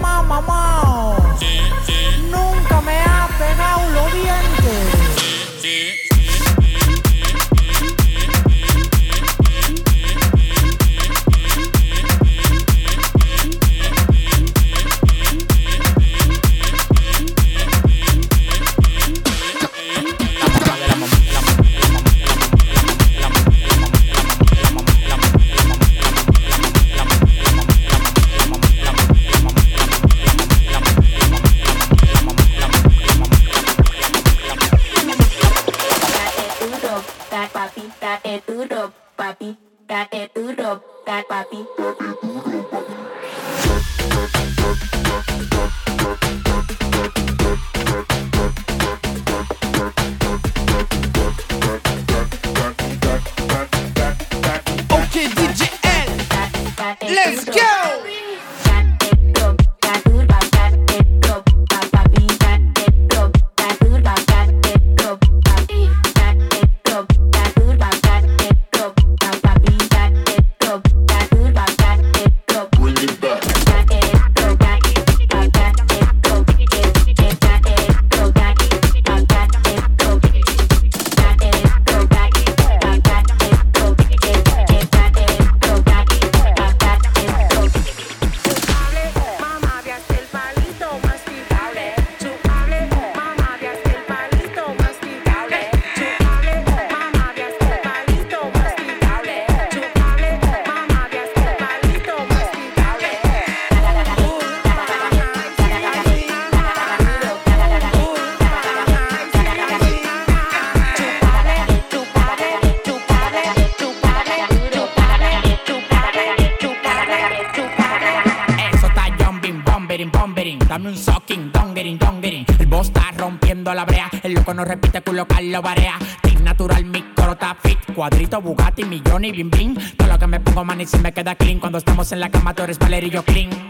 mama, mama. bomberin, bomberin, dame un socking, dongerin, dongerin. El boss está rompiendo la brea, el loco no repite, culo lo barea. Team natural, mi corota fit, cuadrito, Bugatti, millón y bim bim. Todo lo que me pongo, man, y se me queda clean. Cuando estamos en la cama, tú eres Valerio Clean.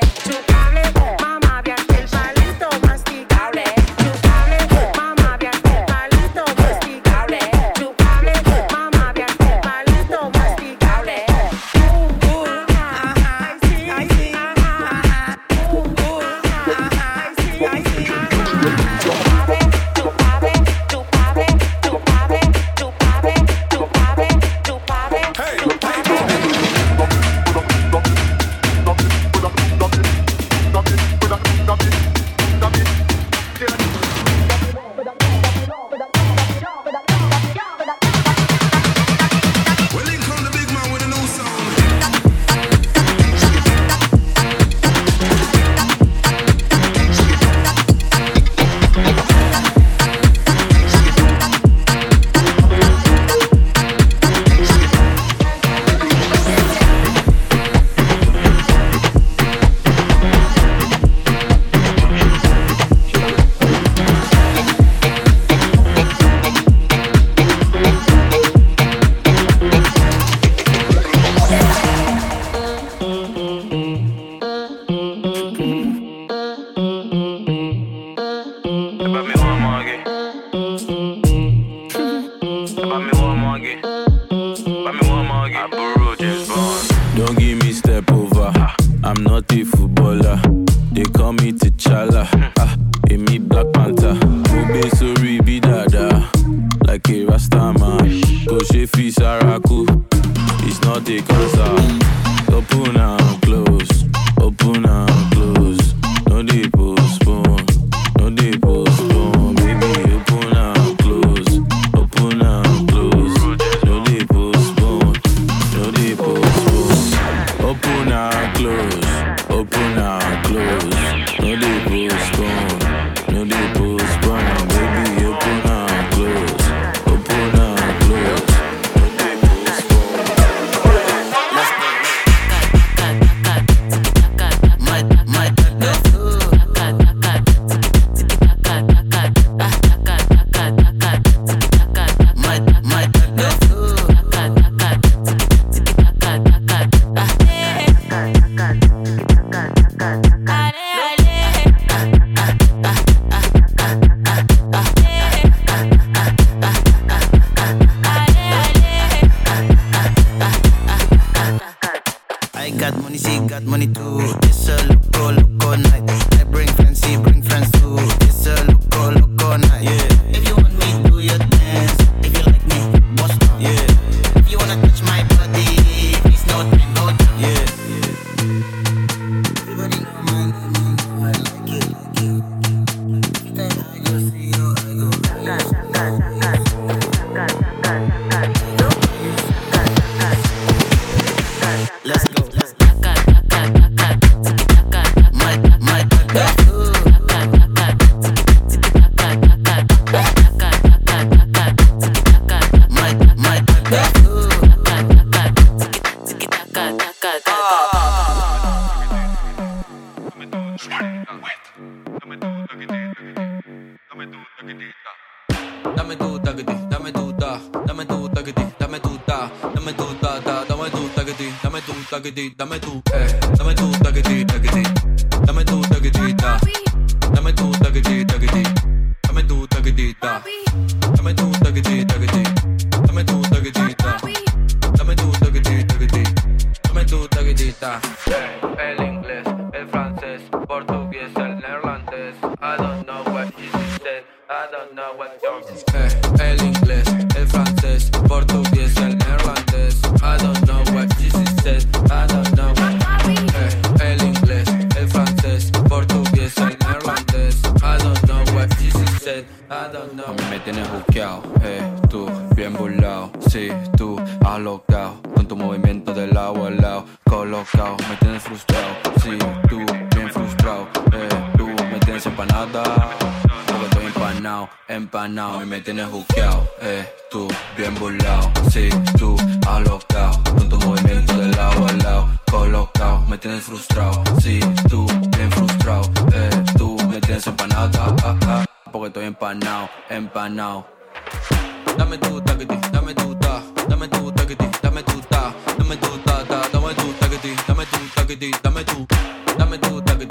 Don't give me step over. I'm not a footballer. They call me T'Challa. Dá mais tú. Si tú alocao, con tu movimiento del agua al lado, colocao, me tienes frustrado. Si tú bien frustrado, eh, tú me tienes empanada. Porque estoy empanado, empanado y me tienes buqueado. Eh, tú bien burlao. Si sí, tú alocao, con tu movimiento del agua al lado, colocao, me tienes frustrado. Si tú bien frustrado, eh, tú me tienes empanada. Porque estoy empanado, empanado. dame tu dame taquiti, dame tu ta, dame tu dame taquiti, dame tu ta, dame tu ta ta, dame tu dame taquiti, dame tu taquiti, dame tu, dame tu taquiti.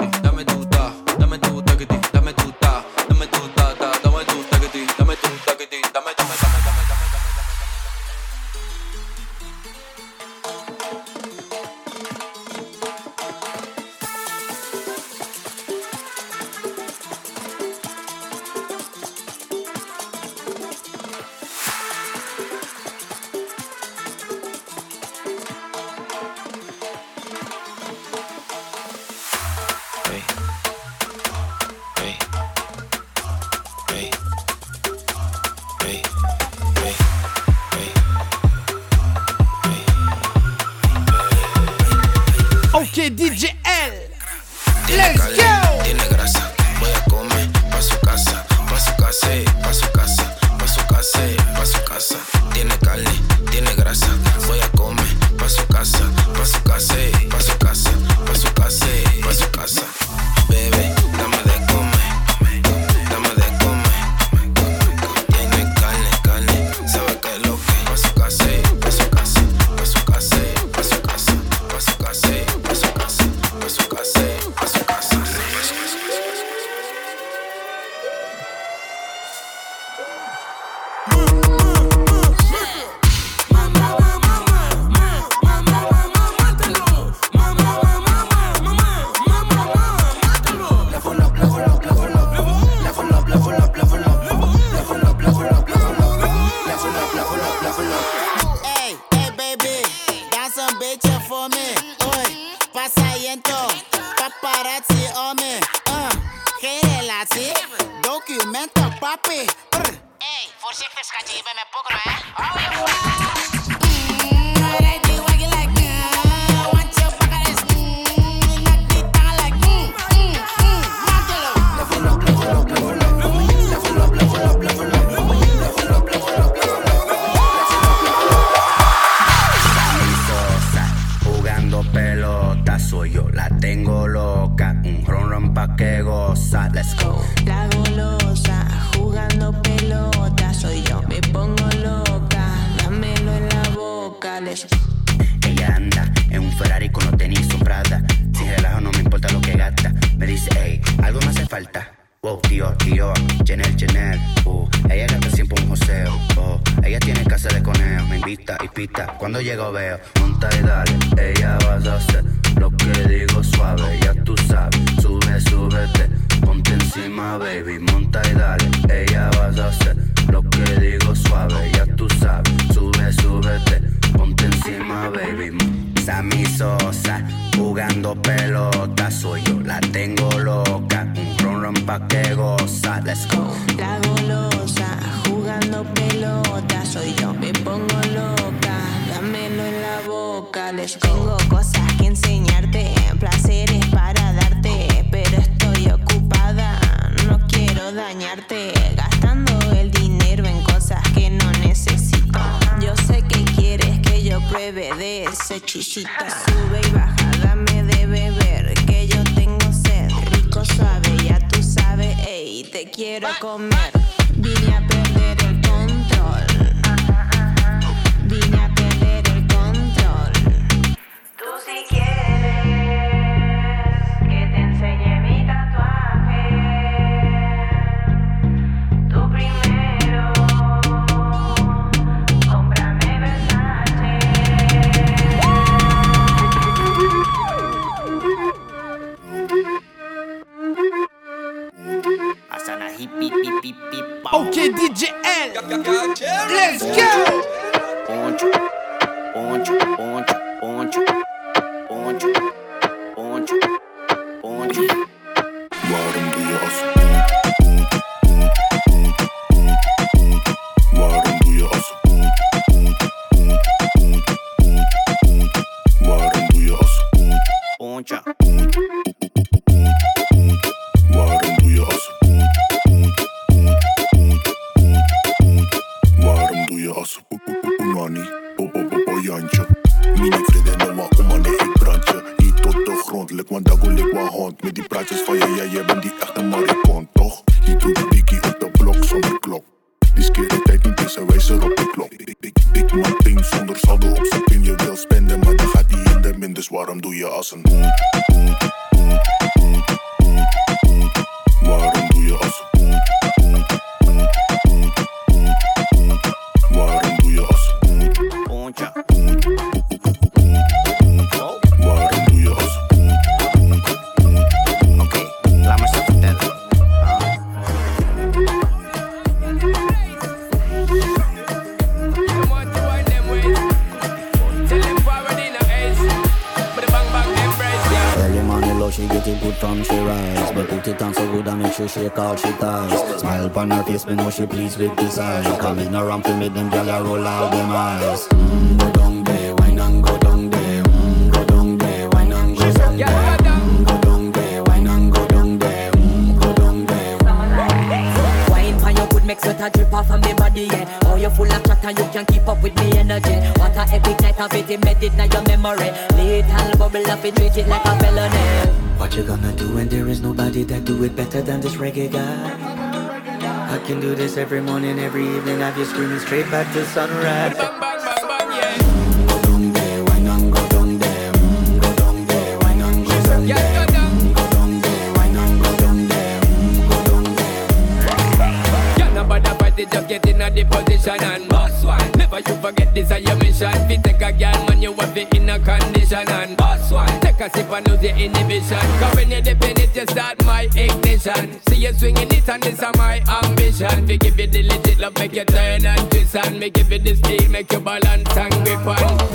Ella anda en un Ferrari con los tenis Prada, si relajo no me importa lo que gasta, me dice, hey, algo me hace falta. Wow, tío, tío, Chanel, Chanel, uh, ella gasta siempre un joseo, oh, ella tiene casa de conejo, me invita y pita, cuando llego veo, monta y dale, ella vas a hacer lo que digo suave, ya tú sabes, sube, súbete, ponte encima, baby, monta y dale, ella vas a hacer lo que digo suave, ya tú sabes, sube, súbete, ponte encima, baby. Sammy Sosa, jugando pelota, soy yo, la tengo loca, un ron ron pa' que goza, let's go. La golosa, jugando pelota, soy yo, me pongo loca, dámelo en la boca, les tengo cosas que enseñarte, placeres para darte, pero estoy ocupada, no quiero dañarte, gastando el pruebe de ese chisito, sube y baja, dame de beber, que yo tengo sed, rico suave, ya tú sabes, ey, te quiero comer. Let's go. From she rise But put it on so good and make sure she call she ties Smile upon her face, me know she pleased with this eyes Coming around to make them gyal a roll out them eyes. Mm, Go down there, wine and go down there. Mm, Go down there, wine and go down there. Mm, Go down there, wine and go down there. Mm, Go down there. Wine for your good make sweat a drip off of me body, yeah. Oh, you full of chat and you can't keep up with me energy. What a epic night of it embedded in your memory. Little bubble up it, treat it like a felony. What you gonna do when there is nobody that do it better than this reggae guy? I can do this every morning, every evening, have you screaming straight back to sunrise. Just get in a the position and boss one. Never you forget this is your mission. Fi take a girl, man, you have it in a condition and boss one. Take a sip and lose your inhibition. Cause when you dip in it, you start my ignition. See you swinging it and this is my ambition. We give you the legit love, make you turn and twist and me give you the steel, make you balance and grip on.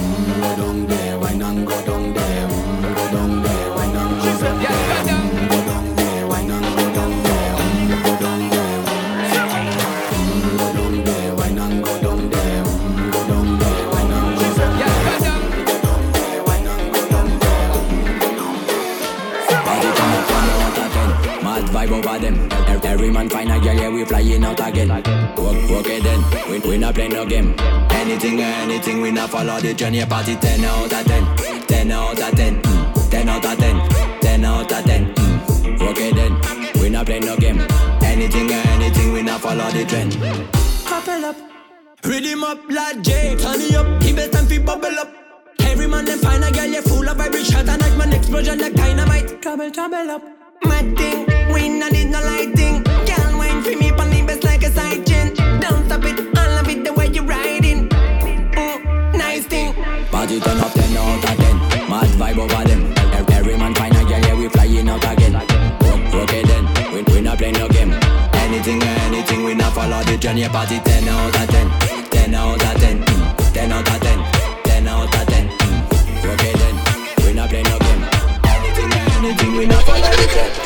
Man find a girl, yeah, we flying out again. Work it then, we, we not play no game. Anything or anything, we not follow the journey. Party 10 out of 10, 10 out of 10, mm. 10 out of 10, 10 out of 10. Mm. Work then, we not play no game. Anything or anything, we not follow the trend. Couple up, rhythm up like J, turn up, keep it time fi bubble up. Every man them find a girl, yeah, full of vibration, and like man explosion like dynamite. Trouble, trouble up. My thing, we not need no lighting. For me, pon the best like a side. Don't stop it, I love it the way you riding. Mm, nice thing. Party 10 out of 10. Mad vibe over them. Every man find a girl, yeah, we flying out again. It then, we, we not play no game. Anything or anything, we not follow the journey. Party 10 out of 10. 10 out of 10. 10 out of 10. 10 out of 10. Work it then, we not play no game. Anything or anything, we not follow the trend.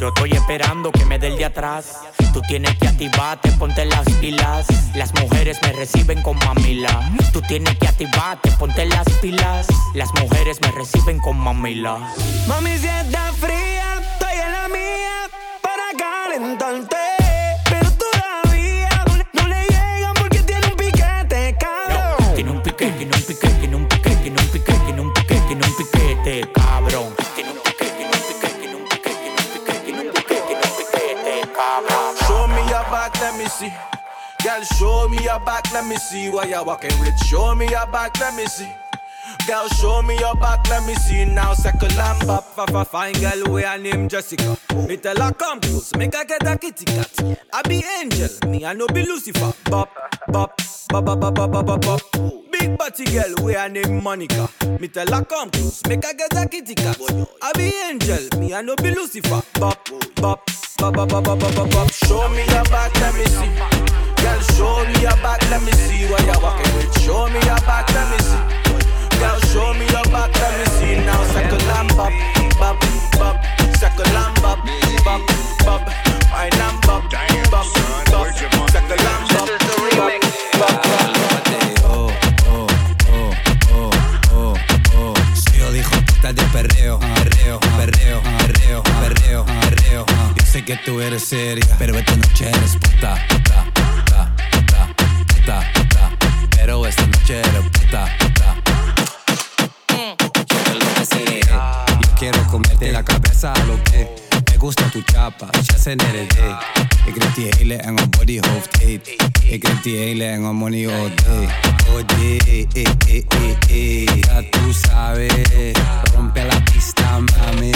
Yo, estoy esperando que me dé el de atrás. Tú tienes que activarte, ponte las pilas. Las mujeres me reciben con mamila. Tú tienes que activarte, ponte las pilas. Las mujeres me reciben con mamila. Mami, si está fría, estoy en la mía para calentarte. Pero todavía no le llegan porque tiene un piquete, cabrón. Tiene un piquete, tiene un piquete, tiene un piquete, tiene un piquete, tiene un piquete, tiene un piquete, see. Girl, show me your back, let me see what you're walking with. Show me your back, let me see. Girl, show me your back, let me see now. And bop, fa fa fine girl, we her name Jessica. Me tell her come close, make her get a kitty cat. I be angel, me I no be Lucifer. Bop, bop, bop, bop, bop, bop, bop, bop, Party girl, we a name Monica. Me tell her come close, make her get a kitty cat. I be angel, me I no be Lucifer. Bop, bop, bop, bop, bop, bop, bop, bop. Show me your back, let me see. Girl, show me your back, let me see what you're walking with. Show me your back, let me see. Girl, show me your back, let me see now. Second lamb, bop, bop, bop. Second lamb, bop, bop, bop. My lamb, bop, bop. Perreo, perreo, perreo, perreo, perreo, perreo. Yo sé que tú eres seria, pero esta noche eres puta, puta, puta, puta, puta, puta. Pero esta noche eres puta, puta. Yo lo que sé, yo quiero comerte la cabeza a lo que gusta tu chapa, känns en day. Ik rijd die hele enge body hoofd eet. Ik rijd die hele enge money all day. All day, eh, eh, eh, eh. Ya tú sabes, rompe la pista, mami.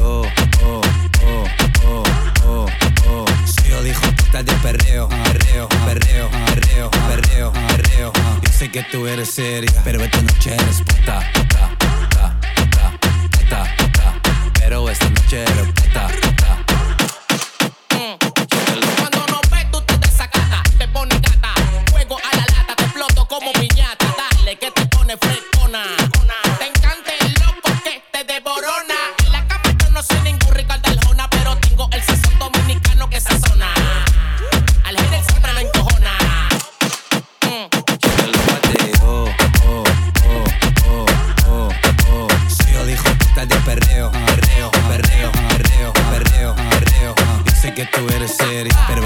Oh, oh, oh, oh, oh, oh. Yo dijo puta de perreo, perreo, perreo, perreo, perreo, perreo. Yo sé que tú eres seria, pero esta noche eres puta, puta. Pero esta noche lo peta. city. Pero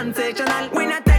take, we not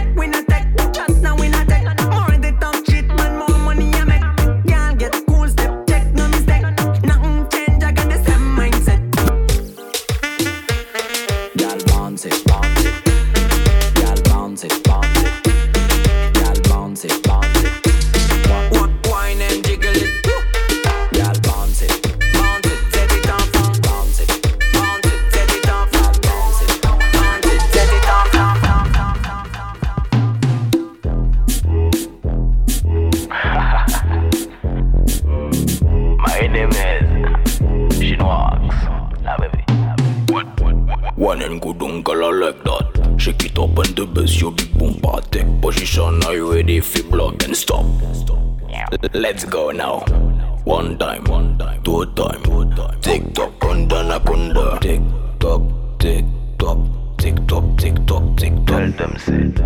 tick tock. Tell them sit.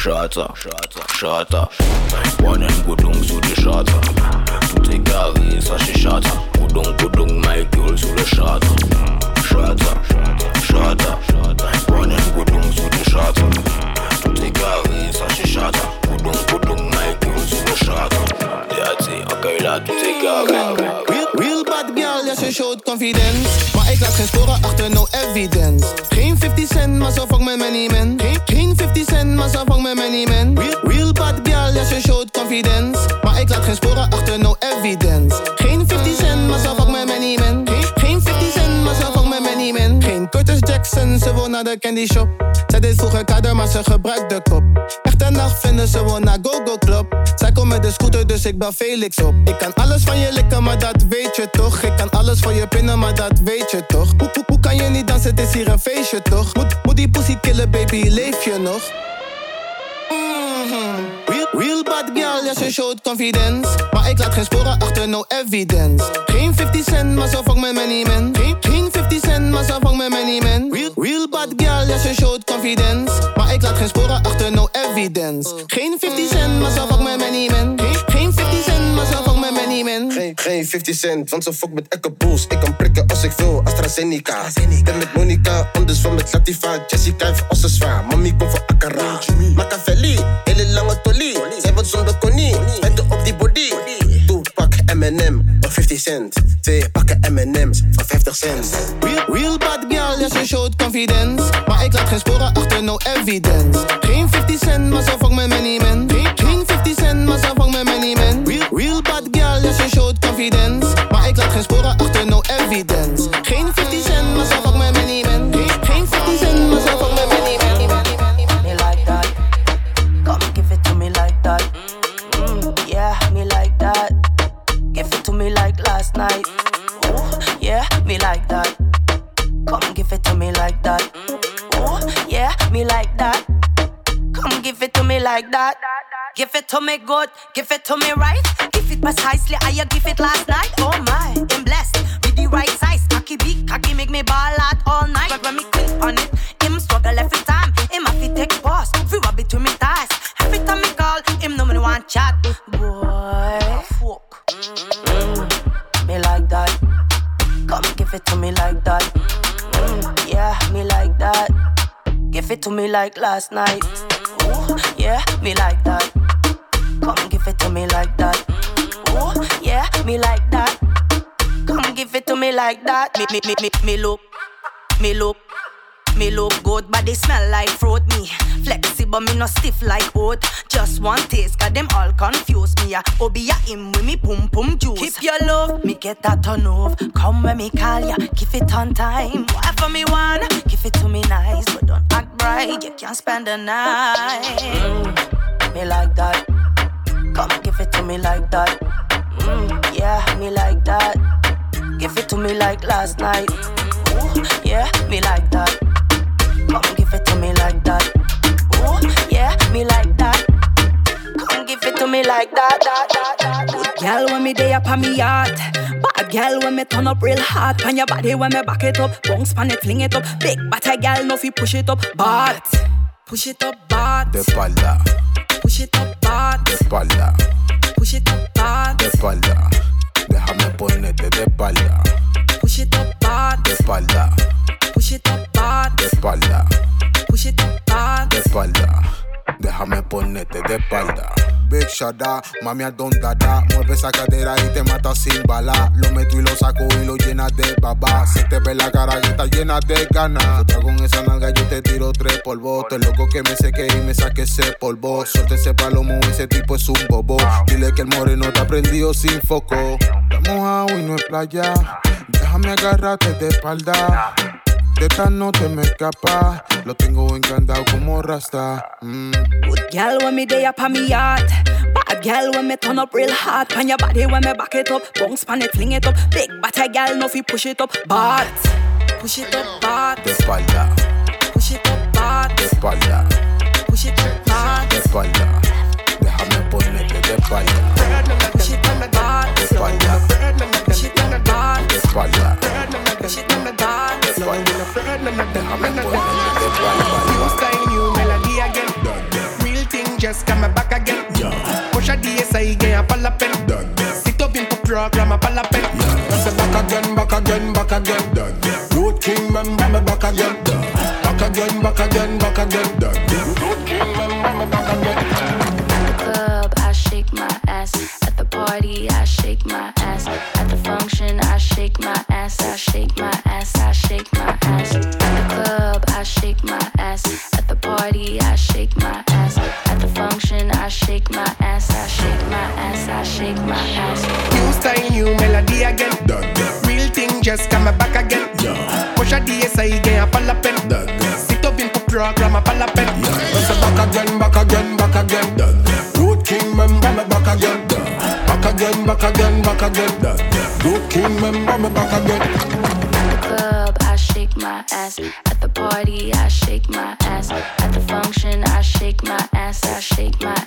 Shata, shata, shata. One and good uncle, the shata. Tu te carries, ça c'est shata. Kudung, kudung, my girl, sous le shata. Shata, shata, shata. One and kudung, sous le shata. Tu te carries, ça c'est shata. Kudung, kudung, my girl, sous le shata. Yati, oké, là, tu te carries. Real, real bad girl, ja, ze showt confidence. Maar ik laat geen sporen achter, no evidence. Geen 50 cent, maar zo vang mijn money man. Geen, geen 50 cent, maar zo vang mijn money man. Real, real bad girl, ja, ze showt confidence. Maar ik laat geen sporen achter, no evidence. Geen 50 cent, maar zo vang mijn money man. Curtis Jackson, ze wil naar de candy shop. Zij deed vroeger kader, maar ze gebruikt de kop. Echte nacht vinden ze wil naar Go Go Club. Zij komt met de scooter, dus ik bel Felix op. Ik kan alles van je likken, maar dat weet je toch. Ik kan alles voor je pinnen, maar dat weet je toch. Hoe, hoe, hoe kan je niet dansen, het is hier een feestje toch? Moet, moet die pussy killen, baby, leef je nog? Mhm. Ja, ze showt confidence. Maar ik laat geen sporen achter, no evidence. Geen 50 cent, maar zo vang mijn money man. Geen, geen 50 cent, maar zo vang mijn money man. Real, real bad girl, ja, ze showt confidence. Maar ik laat geen sporen achter, no evidence. Geen 50 cent, maar zo vang mijn money man. Geen, geen 50 cent, maar money man. Geen, geen 50 cent, want ze fuck met Echo Bulls. Ik kan prikken als ik wil, AstraZeneca. Ben met Monica, anders van met Latifa. Jessica heeft ze zwaar, mami komt voor Akara. Machiavelli, hele lange tolie. Zij wordt zonder konie, spijten op die body. Doe pak M&M voor 50 cent. Twee pakken M&M's voor 50 cent. Real, bad girl, ja, ze showt confidence. Maar ik laat geen sporen achter, no evidence. Geen 50 cent, maar zo vang mijn money man. Geen, geen 50 cent, maar zo vang mijn man. Real, real bad girl, ja, ze showt confidence. Maar ik laat geen sporen achter, no evidence. Geen 50 cent, maar zo me good, give it to me right. Give it precisely how you give it last night. Oh my, I'm blessed with the right size. Cocky big, cocky make me ball out all night. But when me quick on it, him struggle every time. Him have to take pause, free rub between me thighs. Every time me call, him know me want chat. Boy, fuck. Mm, me like that. Come give it to me like that. Mm, yeah, me like that. Give it to me me like last night. Ooh, yeah, me like that. Come give it to me like that. Ooh, yeah, me like that. Come give it to me like that. Me, me, me, me, me look, me look. Me look good, body smell like fruit. Me flexible, me no stiff like oat. Just one taste, got them all confused. Me a obi a him with me pum pum juice. Keep your love, me get that turn off. Come when me call ya, give it on time. Whatever me want, give it to me nice, but don't act right. You can't spend the night. Mm, me like that. Me like that. Mm, yeah, me like that. Give it to me like last night. Ooh, yeah, me like that. Come give it to me like that. Ooh, yeah, me like that. Come give it to me like that. that, that, that, Good girl when me day up on me yacht. Bad girl when me turn up real hard. Pan your body when me back it up. Bounce pan it, fling it up. Big bad girl, no fi push it up. But push it up, but De espalda, push it up, but de espalda, push it up, but de espalda. Déjame ponerte de espalda, push it up, but de espalda, push it up, but de espalda, Ponerte de espalda. Big Shada, mami a don Mueve esa cadera y te mata sin bala. Lo meto y lo saco y lo llenas de baba. Se te ve la cara que está llena de ganas. Con esa nalga yo te tiro tres polvos. Te loco que me seque y me saque ese polvo. Suelta ese palomo, ese tipo es un bobo. Dile que el moreno te ha prendido sin foco. Estamos mojado y no es playa. Déjame agarrarte de espalda de esta no te me escapa, lo tengo encantado como rasta. Mm. Good girl when me day up on me yacht. Bad girl when me turn up real hard. Pan your body when me back it up. Bounce pan it, fling it up. Big bad girl, no fi push it up. But push it up, but De espalda, push it up, but de espalda, push it up, but de espalda. Déjame ponerte de espalda, push it up, but de espalda, push it up, up, de espalda. New style, new melody again. Real thing just come back again. Push a DSI a palapel. Sit up in the program, a palapel. Say back again, back again, back again. Road King, me back again. Back again, back again, back again. My ass. At the function, I shake my ass. I shake my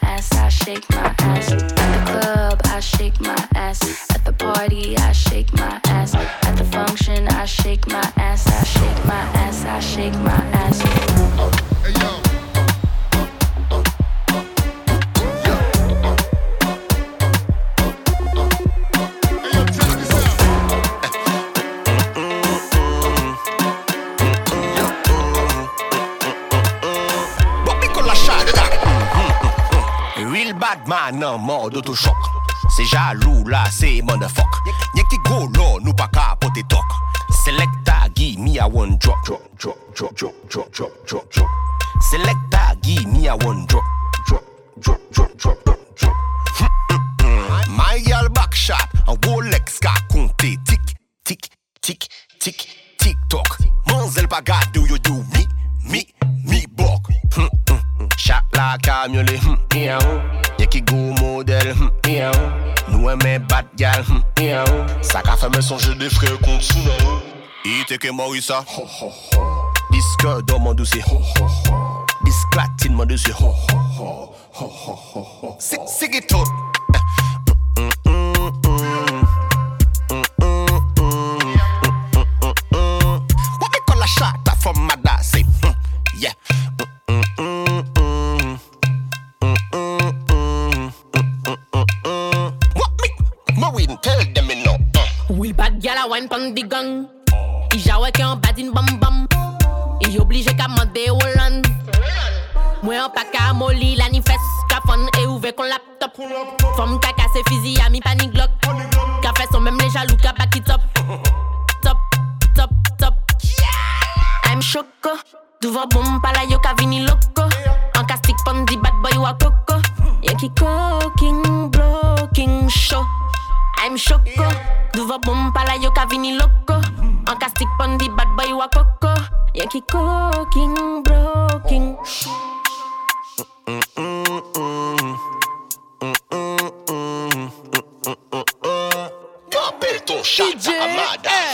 la say motherfuck. Nye go low, nou pa ka apote tok Selecta gi me a one drop. Drop, drop, drop, drop, drop, drop, drop, drop. Selecta gi me a one drop. Drop, drop, drop, drop, drop, drop. Hmm, hmm, hmm. My y'all back shot An Rolex ka konte Tik, tik, tik, tik, tik tok Manzel pa gade ou yo do mi, mi, mi bok. Shot la kamyole Nye ki go model Nye ki go nous aimons bad gal, hmm, oh. ça qu'a fait mes songes des frères contre sous oh. Il était que Morissa. Disque dans mon dossier. Disclatine mon dossier. C'est qui tout? Pon di gang. I jawe ke an bad in bam bam. I oblige ka mande Holland. Mwen an pa ka moli la ni fes. Ka fon e ouve kon laptop. Fom ka kase fizi a mi pa ni glok. Ka fe son mem le jalou ka pa ki top. Top, top, top. I'm choco Duvan bom pala yo ka vini loko. An ka stick pon di bad boy wa koko. Ye ki cooking, blocking show I'm choco. Duva bom pala yo ka vini loco. An ka stick pon di bad boy wa coco. Yan ki cooking, broken. Apertou Shaka amada.